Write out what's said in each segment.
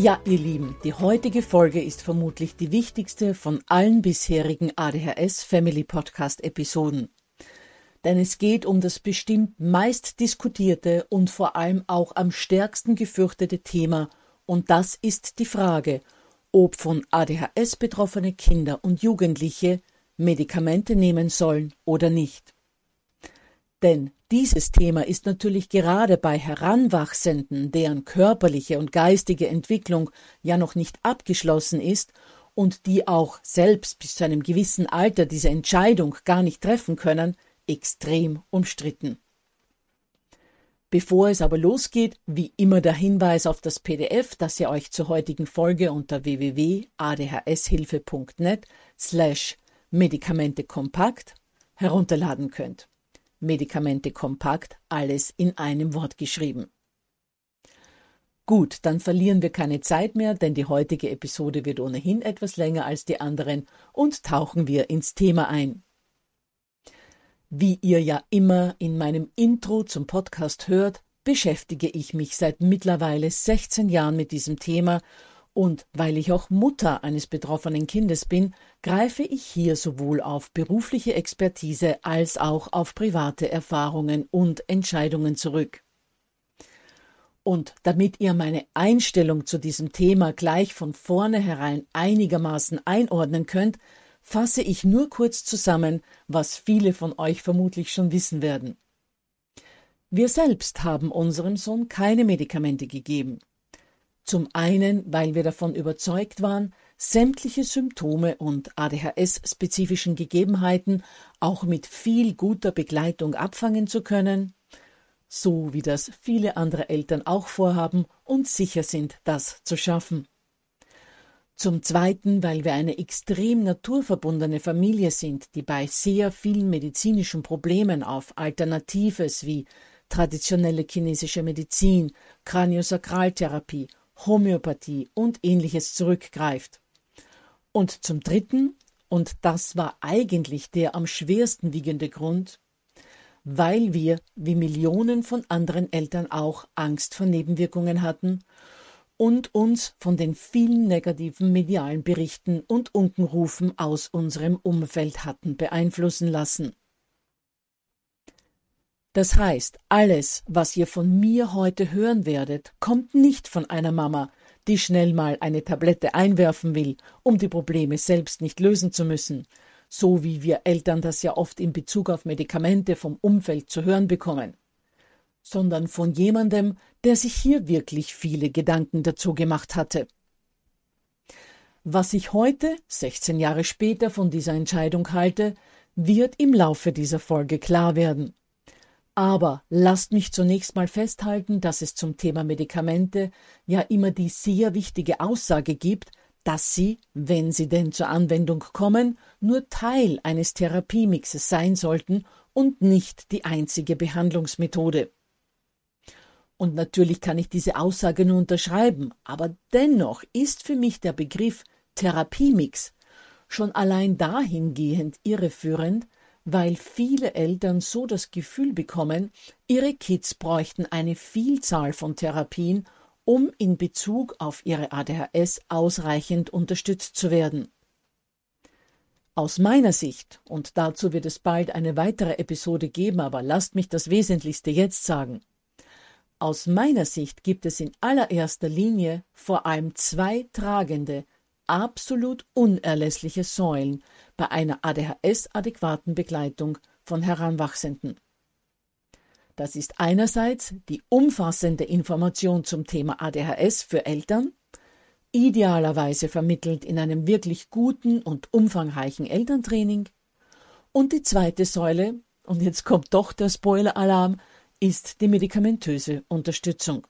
Ja, ihr Lieben, die heutige Folge ist vermutlich die wichtigste von allen bisherigen ADHS Family Podcast Episoden. Denn es geht um das bestimmt meist diskutierte und vor allem auch am stärksten gefürchtete Thema, und das ist die Frage, ob von ADHS betroffene Kinder und Jugendliche Medikamente nehmen sollen oder nicht. Denn dieses Thema ist natürlich gerade bei Heranwachsenden, deren körperliche und geistige Entwicklung ja noch nicht abgeschlossen ist und die auch selbst bis zu einem gewissen Alter diese Entscheidung gar nicht treffen können, extrem umstritten. Bevor es aber losgeht, wie immer der Hinweis auf das PDF, das ihr euch zur heutigen Folge unter www.adhshilfe.net slash Medikamente kompakt herunterladen könnt. Medikamente kompakt, alles in einem Wort geschrieben. Gut, dann verlieren wir keine Zeit mehr, denn die heutige Episode wird ohnehin etwas länger als die anderen und tauchen wir ins Thema ein. Wie ihr ja immer in meinem Intro zum Podcast hört, beschäftige ich mich seit mittlerweile 16 Jahren mit diesem Thema und weil ich auch Mutter eines betroffenen Kindes bin, greife ich hier sowohl auf berufliche Expertise als auch auf private Erfahrungen und Entscheidungen zurück. Und damit ihr meine Einstellung zu diesem Thema gleich von vornherein einigermaßen einordnen könnt, fasse ich nur kurz zusammen, was viele von euch vermutlich schon wissen werden. Wir selbst haben unserem Sohn keine Medikamente gegeben. Zum einen, weil wir davon überzeugt waren, sämtliche Symptome und ADHS-spezifischen Gegebenheiten auch mit viel guter Begleitung abfangen zu können, so wie das viele andere Eltern auch vorhaben und sicher sind, das zu schaffen. Zum Zweiten, weil wir eine extrem naturverbundene Familie sind, die bei sehr vielen medizinischen Problemen auf Alternatives wie traditionelle chinesische Medizin, Kraniosakraltherapie Homöopathie und ähnliches zurückgreift. Und zum Dritten, und das war eigentlich der am schwersten wiegende Grund, weil wir, wie Millionen von anderen Eltern auch, Angst vor Nebenwirkungen hatten und uns von den vielen negativen medialen Berichten und Unkenrufen aus unserem Umfeld hatten beeinflussen lassen. Das heißt, alles, was ihr von mir heute hören werdet, kommt nicht von einer Mama, die schnell mal eine Tablette einwerfen will, um die Probleme selbst nicht lösen zu müssen, so wie wir Eltern das ja oft in Bezug auf Medikamente vom Umfeld zu hören bekommen, sondern von jemandem, der sich hier wirklich viele Gedanken dazu gemacht hatte. Was ich heute, 16 Jahre später, von dieser Entscheidung halte, wird im Laufe dieser Folge klar werden. Aber lasst mich zunächst mal festhalten, dass es zum Thema Medikamente ja immer die sehr wichtige Aussage gibt, dass sie, wenn sie denn zur Anwendung kommen, nur Teil eines Therapiemixes sein sollten und nicht die einzige Behandlungsmethode. Und natürlich kann ich diese Aussage nur unterschreiben, aber dennoch ist für mich der Begriff Therapiemix schon allein dahingehend irreführend, weil viele Eltern so das Gefühl bekommen, ihre Kids bräuchten eine Vielzahl von Therapien, um in Bezug auf ihre ADHS ausreichend unterstützt zu werden. Aus meiner Sicht, und dazu wird es bald eine weitere Episode geben, aber lasst mich das Wesentlichste jetzt sagen. Aus meiner Sicht gibt es in allererster Linie vor allem zwei tragende, absolut unerlässliche Säulen bei einer ADHS-adäquaten Begleitung von Heranwachsenden. Das ist einerseits die umfassende Information zum Thema ADHS für Eltern, idealerweise vermittelt in einem wirklich guten und umfangreichen Elterntraining, und die zweite Säule, und jetzt kommt doch der Spoiler-Alarm, ist die medikamentöse Unterstützung.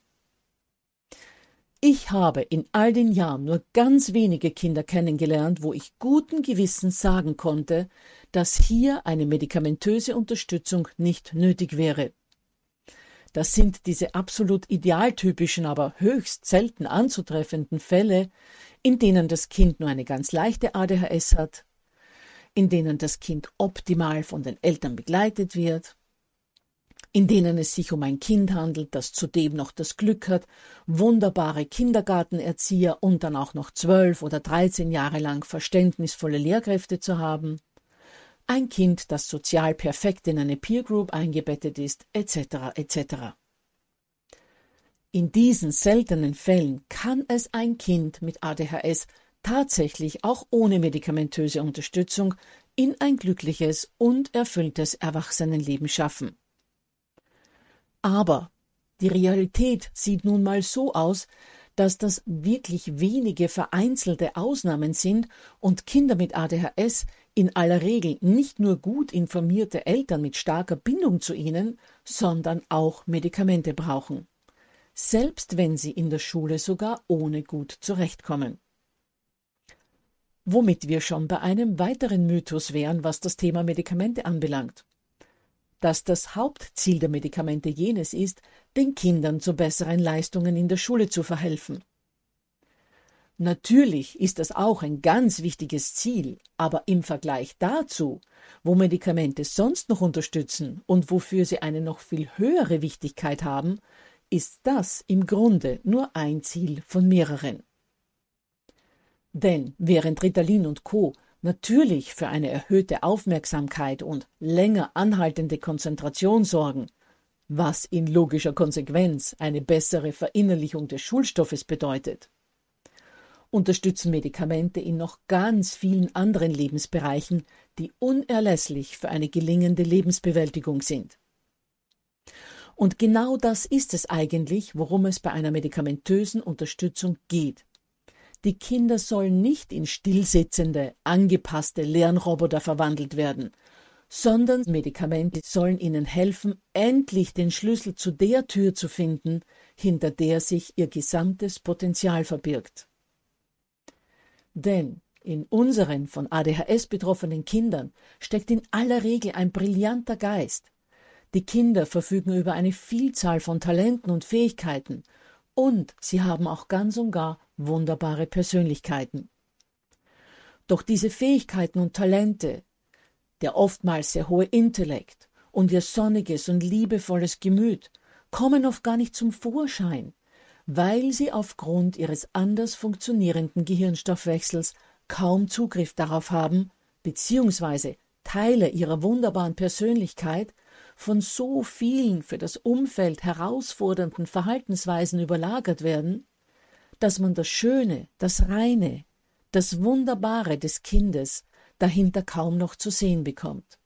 Ich habe in all den Jahren nur ganz wenige Kinder kennengelernt, wo ich guten Gewissens sagen konnte, dass hier eine medikamentöse Unterstützung nicht nötig wäre. Das sind diese absolut idealtypischen, aber höchst selten anzutreffenden Fälle, in denen das Kind nur eine ganz leichte ADHS hat, in denen das Kind optimal von den Eltern begleitet wird, in denen es sich um ein Kind handelt, das zudem noch das Glück hat, wunderbare Kindergartenerzieher und dann auch noch zwölf oder dreizehn Jahre lang verständnisvolle Lehrkräfte zu haben, ein Kind, das sozial perfekt in eine Peer Group eingebettet ist, etc. etc. In diesen seltenen Fällen kann es ein Kind mit ADHS tatsächlich auch ohne medikamentöse Unterstützung in ein glückliches und erfülltes Erwachsenenleben schaffen. Aber die Realität sieht nun mal so aus, dass das wirklich wenige vereinzelte Ausnahmen sind und Kinder mit ADHS in aller Regel nicht nur gut informierte Eltern mit starker Bindung zu ihnen, sondern auch Medikamente brauchen. Selbst wenn sie in der Schule sogar ohne gut zurechtkommen. Womit wir schon bei einem weiteren Mythos wären, was das Thema Medikamente anbelangt dass das Hauptziel der Medikamente jenes ist, den Kindern zu besseren Leistungen in der Schule zu verhelfen. Natürlich ist das auch ein ganz wichtiges Ziel, aber im Vergleich dazu, wo Medikamente sonst noch unterstützen und wofür sie eine noch viel höhere Wichtigkeit haben, ist das im Grunde nur ein Ziel von mehreren. Denn während Ritalin und Co natürlich für eine erhöhte Aufmerksamkeit und länger anhaltende Konzentration sorgen, was in logischer Konsequenz eine bessere Verinnerlichung des Schulstoffes bedeutet. Unterstützen Medikamente in noch ganz vielen anderen Lebensbereichen, die unerlässlich für eine gelingende Lebensbewältigung sind. Und genau das ist es eigentlich, worum es bei einer medikamentösen Unterstützung geht. Die Kinder sollen nicht in stillsitzende, angepasste Lernroboter verwandelt werden, sondern Medikamente sollen ihnen helfen, endlich den Schlüssel zu der Tür zu finden, hinter der sich ihr gesamtes Potenzial verbirgt. Denn in unseren von ADHS betroffenen Kindern steckt in aller Regel ein brillanter Geist. Die Kinder verfügen über eine Vielzahl von Talenten und Fähigkeiten, und sie haben auch ganz und gar wunderbare Persönlichkeiten. Doch diese Fähigkeiten und Talente, der oftmals sehr hohe Intellekt und ihr sonniges und liebevolles Gemüt kommen oft gar nicht zum Vorschein, weil sie aufgrund ihres anders funktionierenden Gehirnstoffwechsels kaum Zugriff darauf haben, beziehungsweise Teile ihrer wunderbaren Persönlichkeit von so vielen für das Umfeld herausfordernden Verhaltensweisen überlagert werden, dass man das Schöne, das Reine, das Wunderbare des Kindes dahinter kaum noch zu sehen bekommt.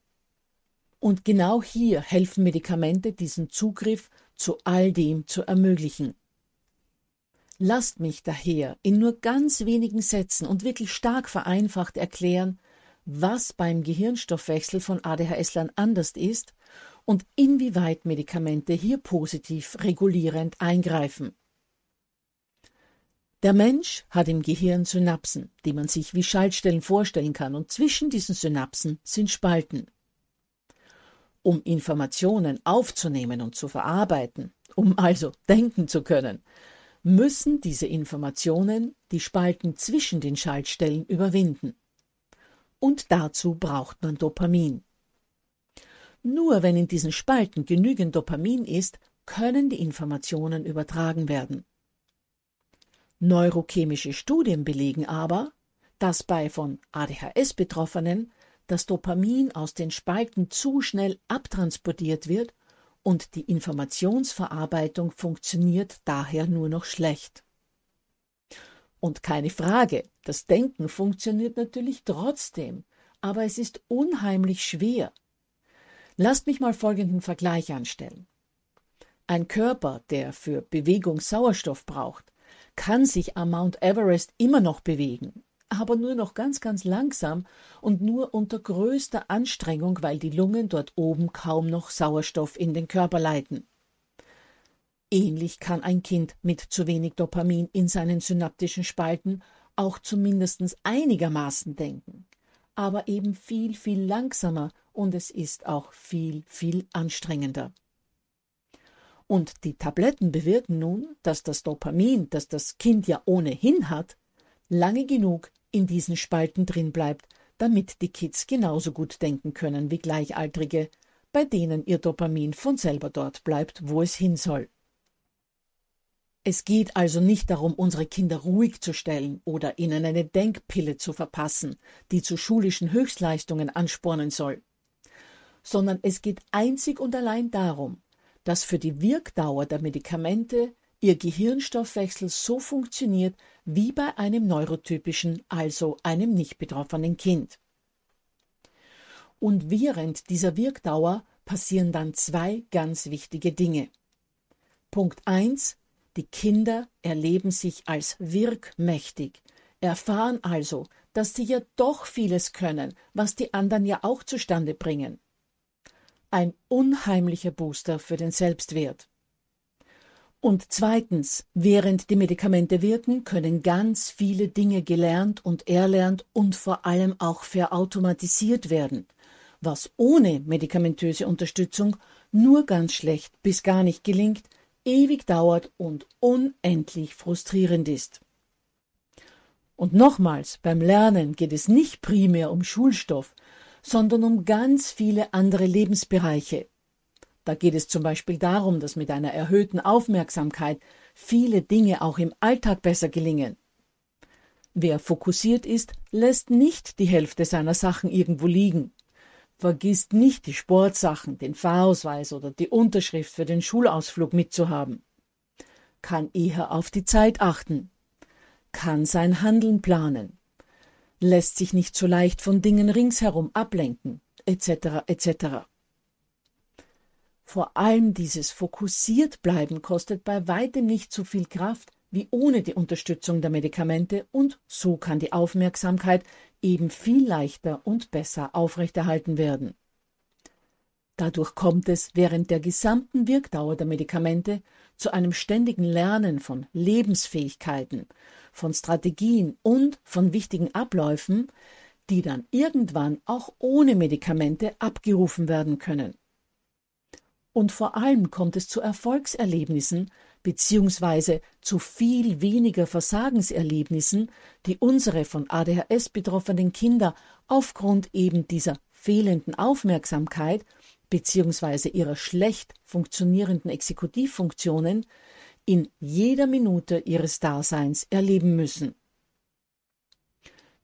Und genau hier helfen Medikamente, diesen Zugriff zu all dem zu ermöglichen. Lasst mich daher in nur ganz wenigen Sätzen und wirklich stark vereinfacht erklären, was beim Gehirnstoffwechsel von ADHS-Lern anders ist und inwieweit Medikamente hier positiv regulierend eingreifen. Der Mensch hat im Gehirn Synapsen, die man sich wie Schaltstellen vorstellen kann, und zwischen diesen Synapsen sind Spalten. Um Informationen aufzunehmen und zu verarbeiten, um also denken zu können, müssen diese Informationen die Spalten zwischen den Schaltstellen überwinden. Und dazu braucht man Dopamin. Nur wenn in diesen Spalten genügend Dopamin ist, können die Informationen übertragen werden. Neurochemische Studien belegen aber, dass bei von ADHS Betroffenen das Dopamin aus den Spalten zu schnell abtransportiert wird und die Informationsverarbeitung funktioniert daher nur noch schlecht. Und keine Frage, das Denken funktioniert natürlich trotzdem, aber es ist unheimlich schwer. Lasst mich mal folgenden Vergleich anstellen. Ein Körper, der für Bewegung Sauerstoff braucht, kann sich am Mount Everest immer noch bewegen, aber nur noch ganz, ganz langsam und nur unter größter Anstrengung, weil die Lungen dort oben kaum noch Sauerstoff in den Körper leiten. Ähnlich kann ein Kind mit zu wenig Dopamin in seinen synaptischen Spalten auch zumindest einigermaßen denken, aber eben viel, viel langsamer und es ist auch viel, viel anstrengender. Und die Tabletten bewirken nun, dass das Dopamin, das das Kind ja ohnehin hat, lange genug in diesen Spalten drin bleibt, damit die Kids genauso gut denken können wie Gleichaltrige, bei denen ihr Dopamin von selber dort bleibt, wo es hin soll. Es geht also nicht darum, unsere Kinder ruhig zu stellen oder ihnen eine Denkpille zu verpassen, die zu schulischen Höchstleistungen anspornen soll, sondern es geht einzig und allein darum, dass für die Wirkdauer der Medikamente ihr Gehirnstoffwechsel so funktioniert wie bei einem neurotypischen, also einem nicht betroffenen Kind. Und während dieser Wirkdauer passieren dann zwei ganz wichtige Dinge. Punkt 1. Die Kinder erleben sich als wirkmächtig, erfahren also, dass sie ja doch vieles können, was die anderen ja auch zustande bringen ein unheimlicher Booster für den Selbstwert. Und zweitens, während die Medikamente wirken, können ganz viele Dinge gelernt und erlernt und vor allem auch verautomatisiert werden, was ohne medikamentöse Unterstützung nur ganz schlecht bis gar nicht gelingt, ewig dauert und unendlich frustrierend ist. Und nochmals, beim Lernen geht es nicht primär um Schulstoff, sondern um ganz viele andere Lebensbereiche. Da geht es zum Beispiel darum, dass mit einer erhöhten Aufmerksamkeit viele Dinge auch im Alltag besser gelingen. Wer fokussiert ist, lässt nicht die Hälfte seiner Sachen irgendwo liegen, vergisst nicht die Sportsachen, den Fahrausweis oder die Unterschrift für den Schulausflug mitzuhaben, kann eher auf die Zeit achten, kann sein Handeln planen, lässt sich nicht so leicht von Dingen ringsherum ablenken, etc. etc. Vor allem dieses fokussiert bleiben kostet bei weitem nicht so viel Kraft wie ohne die Unterstützung der Medikamente und so kann die Aufmerksamkeit eben viel leichter und besser aufrechterhalten werden. Dadurch kommt es während der gesamten Wirkdauer der Medikamente zu einem ständigen Lernen von Lebensfähigkeiten, von Strategien und von wichtigen Abläufen, die dann irgendwann auch ohne Medikamente abgerufen werden können. Und vor allem kommt es zu Erfolgserlebnissen beziehungsweise zu viel weniger Versagenserlebnissen, die unsere von ADHS betroffenen Kinder aufgrund eben dieser fehlenden Aufmerksamkeit beziehungsweise ihrer schlecht funktionierenden Exekutivfunktionen in jeder Minute ihres Daseins erleben müssen.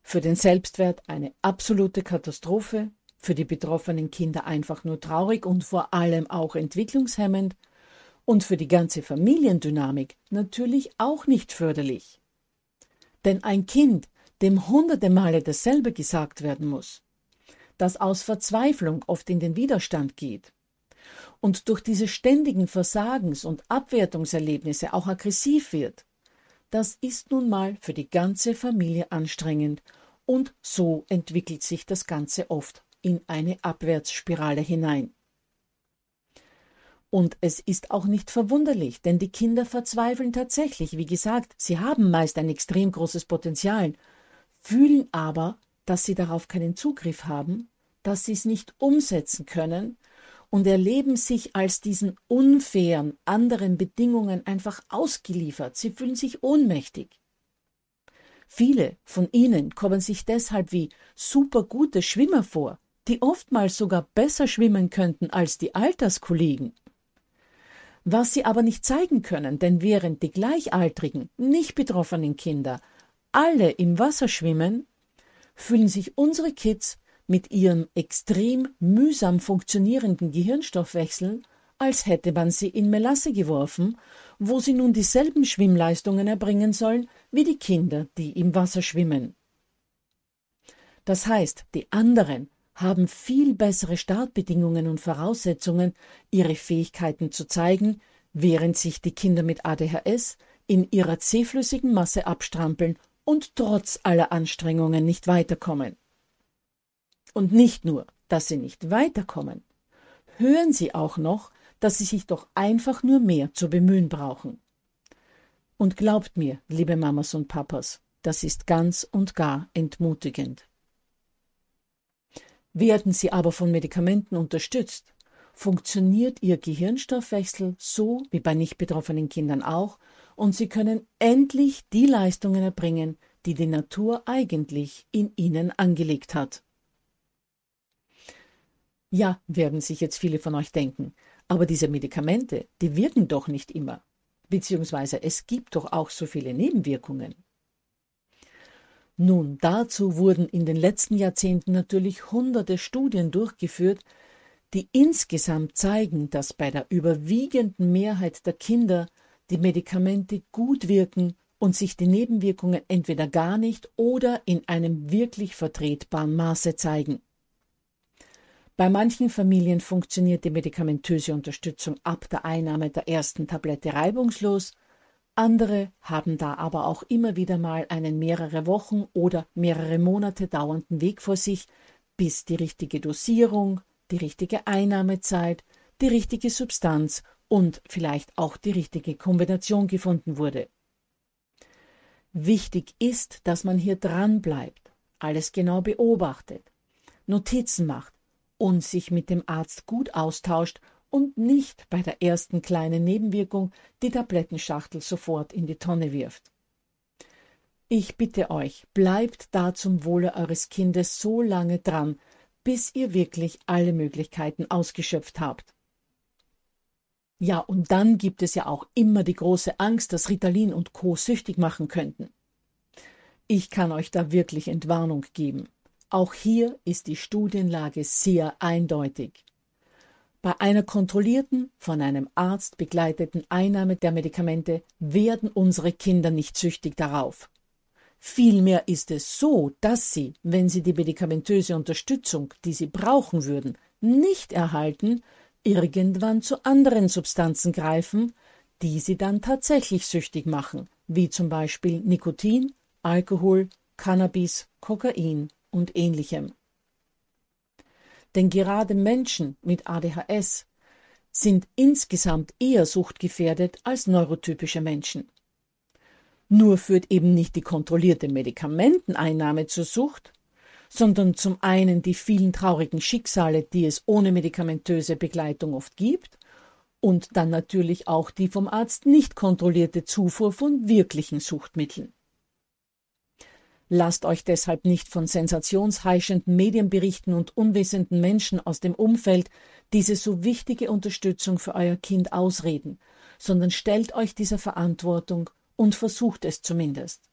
Für den Selbstwert eine absolute Katastrophe, für die betroffenen Kinder einfach nur traurig und vor allem auch entwicklungshemmend und für die ganze Familiendynamik natürlich auch nicht förderlich. Denn ein Kind, dem hunderte Male dasselbe gesagt werden muss, das aus Verzweiflung oft in den Widerstand geht und durch diese ständigen Versagens- und Abwertungserlebnisse auch aggressiv wird, das ist nun mal für die ganze Familie anstrengend und so entwickelt sich das Ganze oft in eine Abwärtsspirale hinein. Und es ist auch nicht verwunderlich, denn die Kinder verzweifeln tatsächlich. Wie gesagt, sie haben meist ein extrem großes Potenzial, fühlen aber, dass sie darauf keinen Zugriff haben, dass sie es nicht umsetzen können und erleben sich als diesen unfairen anderen Bedingungen einfach ausgeliefert. Sie fühlen sich ohnmächtig. Viele von ihnen kommen sich deshalb wie supergute Schwimmer vor, die oftmals sogar besser schwimmen könnten als die Alterskollegen. Was sie aber nicht zeigen können, denn während die gleichaltrigen, nicht betroffenen Kinder alle im Wasser schwimmen, fühlen sich unsere Kids mit ihrem extrem mühsam funktionierenden Gehirnstoffwechsel, als hätte man sie in Melasse geworfen, wo sie nun dieselben Schwimmleistungen erbringen sollen wie die Kinder, die im Wasser schwimmen. Das heißt, die anderen haben viel bessere Startbedingungen und Voraussetzungen, ihre Fähigkeiten zu zeigen, während sich die Kinder mit ADHS in ihrer zähflüssigen Masse abstrampeln und trotz aller Anstrengungen nicht weiterkommen. Und nicht nur, dass sie nicht weiterkommen, hören sie auch noch, dass sie sich doch einfach nur mehr zu bemühen brauchen. Und glaubt mir, liebe Mamas und Papas, das ist ganz und gar entmutigend. Werden sie aber von Medikamenten unterstützt, funktioniert ihr Gehirnstoffwechsel so wie bei nicht betroffenen Kindern auch, und sie können endlich die Leistungen erbringen, die die Natur eigentlich in ihnen angelegt hat. Ja, werden sich jetzt viele von euch denken, aber diese Medikamente, die wirken doch nicht immer. Beziehungsweise es gibt doch auch so viele Nebenwirkungen. Nun, dazu wurden in den letzten Jahrzehnten natürlich hunderte Studien durchgeführt, die insgesamt zeigen, dass bei der überwiegenden Mehrheit der Kinder die Medikamente gut wirken und sich die Nebenwirkungen entweder gar nicht oder in einem wirklich vertretbaren Maße zeigen. Bei manchen Familien funktioniert die medikamentöse Unterstützung ab der Einnahme der ersten Tablette reibungslos, andere haben da aber auch immer wieder mal einen mehrere Wochen oder mehrere Monate dauernden Weg vor sich, bis die richtige Dosierung, die richtige Einnahmezeit, die richtige Substanz und vielleicht auch die richtige Kombination gefunden wurde. Wichtig ist, dass man hier dran bleibt, alles genau beobachtet, Notizen macht, und sich mit dem Arzt gut austauscht und nicht bei der ersten kleinen Nebenwirkung die Tablettenschachtel sofort in die Tonne wirft. Ich bitte euch, bleibt da zum Wohle eures Kindes so lange dran, bis ihr wirklich alle Möglichkeiten ausgeschöpft habt. Ja, und dann gibt es ja auch immer die große Angst, dass Ritalin und Co. süchtig machen könnten. Ich kann euch da wirklich Entwarnung geben. Auch hier ist die Studienlage sehr eindeutig. Bei einer kontrollierten, von einem Arzt begleiteten Einnahme der Medikamente werden unsere Kinder nicht süchtig darauf. Vielmehr ist es so, dass sie, wenn sie die medikamentöse Unterstützung, die sie brauchen würden, nicht erhalten, irgendwann zu anderen Substanzen greifen, die sie dann tatsächlich süchtig machen, wie zum Beispiel Nikotin, Alkohol, Cannabis, Kokain und ähnlichem. Denn gerade Menschen mit ADHS sind insgesamt eher suchtgefährdet als neurotypische Menschen. Nur führt eben nicht die kontrollierte Medikamenteneinnahme zur Sucht, sondern zum einen die vielen traurigen Schicksale, die es ohne medikamentöse Begleitung oft gibt, und dann natürlich auch die vom Arzt nicht kontrollierte Zufuhr von wirklichen Suchtmitteln. Lasst euch deshalb nicht von sensationsheischenden Medienberichten und unwissenden Menschen aus dem Umfeld diese so wichtige Unterstützung für euer Kind ausreden, sondern stellt euch dieser Verantwortung und versucht es zumindest.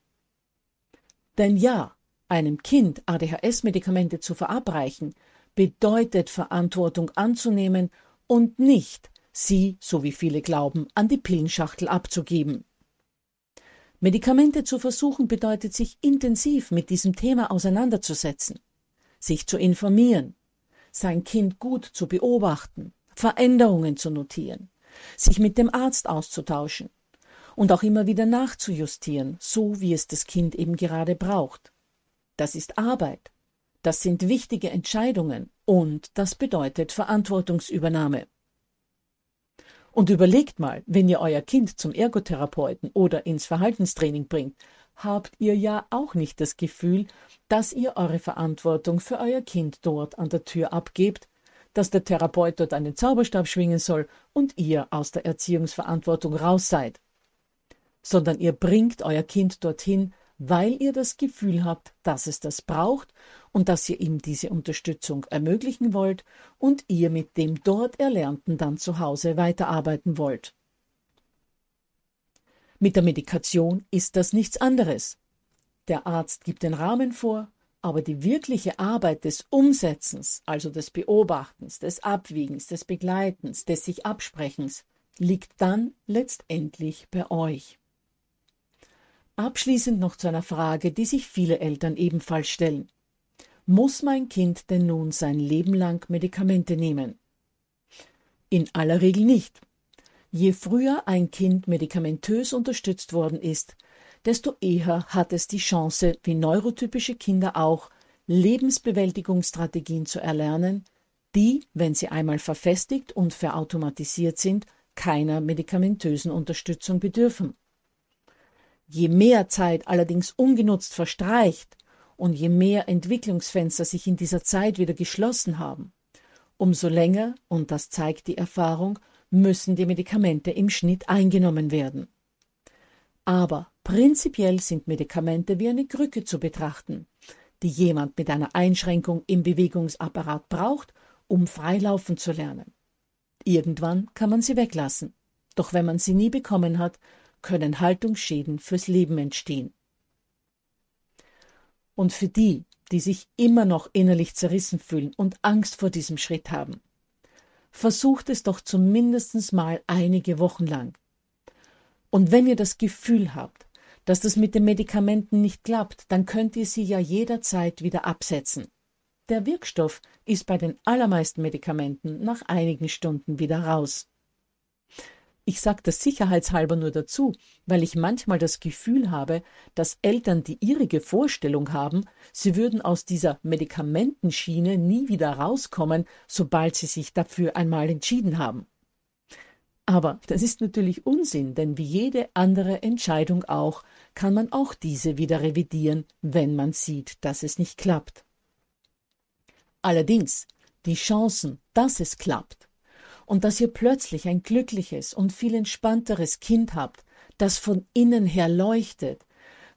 Denn ja, einem Kind ADHS-Medikamente zu verabreichen, bedeutet Verantwortung anzunehmen und nicht, sie, so wie viele glauben, an die Pillenschachtel abzugeben. Medikamente zu versuchen bedeutet, sich intensiv mit diesem Thema auseinanderzusetzen, sich zu informieren, sein Kind gut zu beobachten, Veränderungen zu notieren, sich mit dem Arzt auszutauschen und auch immer wieder nachzujustieren, so wie es das Kind eben gerade braucht. Das ist Arbeit. Das sind wichtige Entscheidungen und das bedeutet Verantwortungsübernahme. Und überlegt mal, wenn ihr euer Kind zum Ergotherapeuten oder ins Verhaltenstraining bringt, habt ihr ja auch nicht das Gefühl, dass ihr eure Verantwortung für euer Kind dort an der Tür abgebt, dass der Therapeut dort einen Zauberstab schwingen soll und ihr aus der Erziehungsverantwortung raus seid, sondern ihr bringt euer Kind dorthin, weil ihr das Gefühl habt, dass es das braucht und dass ihr ihm diese Unterstützung ermöglichen wollt und ihr mit dem dort Erlernten dann zu Hause weiterarbeiten wollt. Mit der Medikation ist das nichts anderes. Der Arzt gibt den Rahmen vor, aber die wirkliche Arbeit des Umsetzens, also des Beobachtens, des Abwiegens, des Begleitens, des sich Absprechens, liegt dann letztendlich bei euch. Abschließend noch zu einer Frage, die sich viele Eltern ebenfalls stellen. Muss mein Kind denn nun sein Leben lang Medikamente nehmen? In aller Regel nicht. Je früher ein Kind medikamentös unterstützt worden ist, desto eher hat es die Chance, wie neurotypische Kinder auch, Lebensbewältigungsstrategien zu erlernen, die, wenn sie einmal verfestigt und verautomatisiert sind, keiner medikamentösen Unterstützung bedürfen. Je mehr Zeit allerdings ungenutzt verstreicht und je mehr Entwicklungsfenster sich in dieser Zeit wieder geschlossen haben, umso länger, und das zeigt die Erfahrung, müssen die Medikamente im Schnitt eingenommen werden. Aber prinzipiell sind Medikamente wie eine Krücke zu betrachten, die jemand mit einer Einschränkung im Bewegungsapparat braucht, um freilaufen zu lernen. Irgendwann kann man sie weglassen, doch wenn man sie nie bekommen hat, können Haltungsschäden fürs Leben entstehen. Und für die, die sich immer noch innerlich zerrissen fühlen und Angst vor diesem Schritt haben, versucht es doch zumindest mal einige Wochen lang. Und wenn ihr das Gefühl habt, dass das mit den Medikamenten nicht klappt, dann könnt ihr sie ja jederzeit wieder absetzen. Der Wirkstoff ist bei den allermeisten Medikamenten nach einigen Stunden wieder raus. Ich sage das sicherheitshalber nur dazu, weil ich manchmal das Gefühl habe, dass Eltern die irrige Vorstellung haben, sie würden aus dieser Medikamentenschiene nie wieder rauskommen, sobald sie sich dafür einmal entschieden haben. Aber das ist natürlich Unsinn, denn wie jede andere Entscheidung auch, kann man auch diese wieder revidieren, wenn man sieht, dass es nicht klappt. Allerdings, die Chancen, dass es klappt, und dass ihr plötzlich ein glückliches und viel entspannteres Kind habt, das von innen her leuchtet,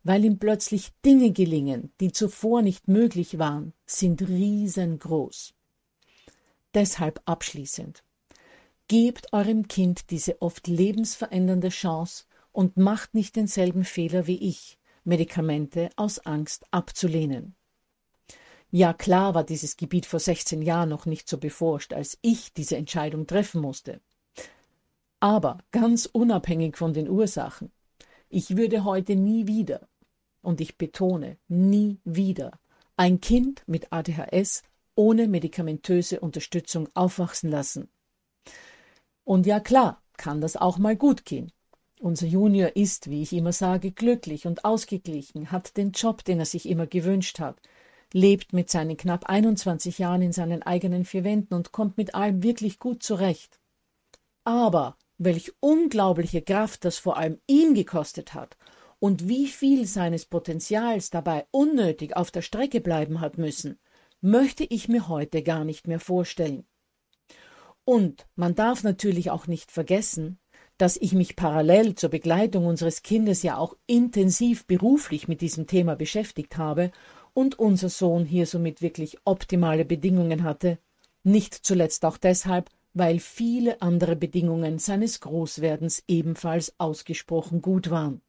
weil ihm plötzlich Dinge gelingen, die zuvor nicht möglich waren, sind riesengroß. Deshalb abschließend. Gebt eurem Kind diese oft lebensverändernde Chance und macht nicht denselben Fehler wie ich, Medikamente aus Angst abzulehnen. Ja, klar war dieses Gebiet vor 16 Jahren noch nicht so beforscht, als ich diese Entscheidung treffen musste. Aber ganz unabhängig von den Ursachen, ich würde heute nie wieder, und ich betone, nie wieder, ein Kind mit ADHS ohne medikamentöse Unterstützung aufwachsen lassen. Und ja klar, kann das auch mal gut gehen. Unser Junior ist, wie ich immer sage, glücklich und ausgeglichen, hat den Job, den er sich immer gewünscht hat, lebt mit seinen knapp 21 Jahren in seinen eigenen vier Wänden und kommt mit allem wirklich gut zurecht. Aber welch unglaubliche Kraft das vor allem ihn gekostet hat und wie viel seines Potenzials dabei unnötig auf der Strecke bleiben hat müssen, möchte ich mir heute gar nicht mehr vorstellen. Und man darf natürlich auch nicht vergessen, dass ich mich parallel zur Begleitung unseres Kindes ja auch intensiv beruflich mit diesem Thema beschäftigt habe und unser Sohn hier somit wirklich optimale Bedingungen hatte, nicht zuletzt auch deshalb, weil viele andere Bedingungen seines Großwerdens ebenfalls ausgesprochen gut waren.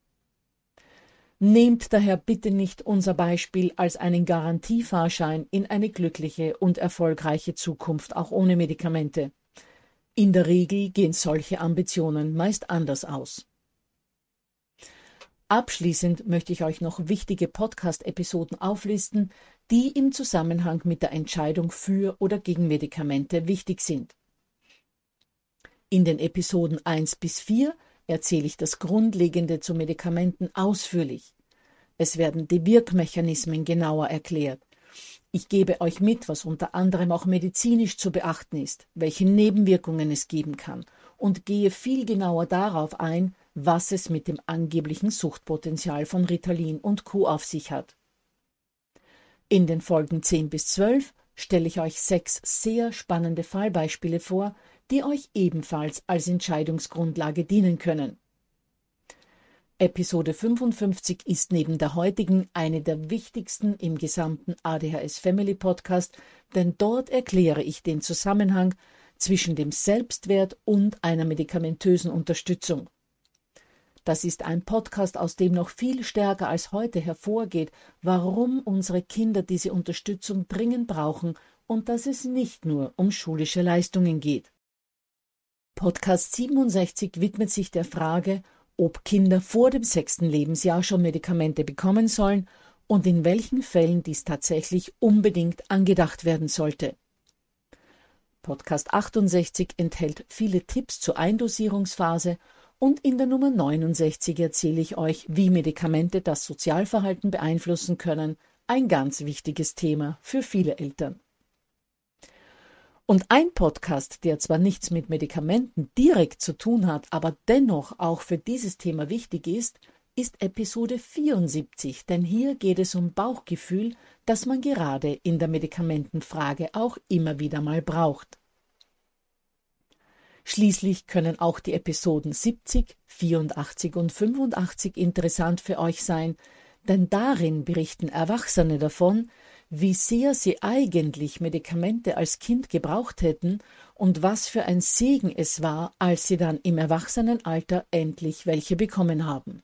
Nehmt daher bitte nicht unser Beispiel als einen Garantiefahrschein in eine glückliche und erfolgreiche Zukunft auch ohne Medikamente. In der Regel gehen solche Ambitionen meist anders aus. Abschließend möchte ich euch noch wichtige Podcast-Episoden auflisten, die im Zusammenhang mit der Entscheidung für oder gegen Medikamente wichtig sind. In den Episoden 1 bis 4 erzähle ich das Grundlegende zu Medikamenten ausführlich. Es werden die Wirkmechanismen genauer erklärt. Ich gebe euch mit, was unter anderem auch medizinisch zu beachten ist, welche Nebenwirkungen es geben kann und gehe viel genauer darauf ein, was es mit dem angeblichen Suchtpotenzial von Ritalin und Co. auf sich hat. In den Folgen 10 bis 12 stelle ich euch sechs sehr spannende Fallbeispiele vor, die euch ebenfalls als Entscheidungsgrundlage dienen können. Episode 55 ist neben der heutigen eine der wichtigsten im gesamten ADHS Family Podcast, denn dort erkläre ich den Zusammenhang zwischen dem Selbstwert und einer medikamentösen Unterstützung. Das ist ein Podcast, aus dem noch viel stärker als heute hervorgeht, warum unsere Kinder diese Unterstützung dringend brauchen und dass es nicht nur um schulische Leistungen geht. Podcast 67 widmet sich der Frage, ob Kinder vor dem sechsten Lebensjahr schon Medikamente bekommen sollen und in welchen Fällen dies tatsächlich unbedingt angedacht werden sollte. Podcast 68 enthält viele Tipps zur Eindosierungsphase und in der Nummer 69 erzähle ich euch, wie Medikamente das Sozialverhalten beeinflussen können, ein ganz wichtiges Thema für viele Eltern. Und ein Podcast, der zwar nichts mit Medikamenten direkt zu tun hat, aber dennoch auch für dieses Thema wichtig ist, ist Episode 74, denn hier geht es um Bauchgefühl, das man gerade in der Medikamentenfrage auch immer wieder mal braucht. Schließlich können auch die Episoden 70, 84 und 85 interessant für euch sein, denn darin berichten Erwachsene davon, wie sehr sie eigentlich Medikamente als Kind gebraucht hätten und was für ein Segen es war, als sie dann im Erwachsenenalter endlich welche bekommen haben.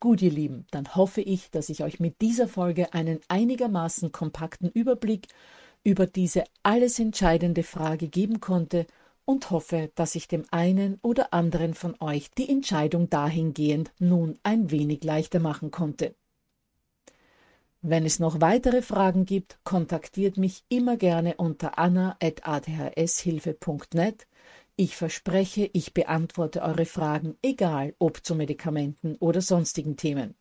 Gut, ihr Lieben, dann hoffe ich, dass ich euch mit dieser Folge einen einigermaßen kompakten Überblick über diese alles entscheidende Frage geben konnte und hoffe, dass ich dem einen oder anderen von euch die Entscheidung dahingehend nun ein wenig leichter machen konnte. Wenn es noch weitere Fragen gibt, kontaktiert mich immer gerne unter anna.adhshilfe.net. Ich verspreche, ich beantworte eure Fragen, egal ob zu Medikamenten oder sonstigen Themen.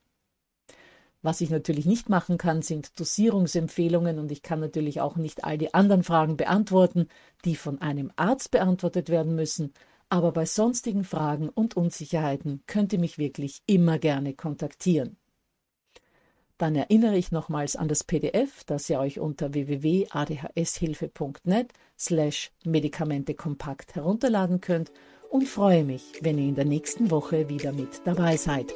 Was ich natürlich nicht machen kann, sind Dosierungsempfehlungen und ich kann natürlich auch nicht all die anderen Fragen beantworten, die von einem Arzt beantwortet werden müssen. Aber bei sonstigen Fragen und Unsicherheiten könnt ihr mich wirklich immer gerne kontaktieren. Dann erinnere ich nochmals an das PDF, das ihr euch unter www.adhshilfe.net slash Medikamente kompakt herunterladen könnt und freue mich, wenn ihr in der nächsten Woche wieder mit dabei seid.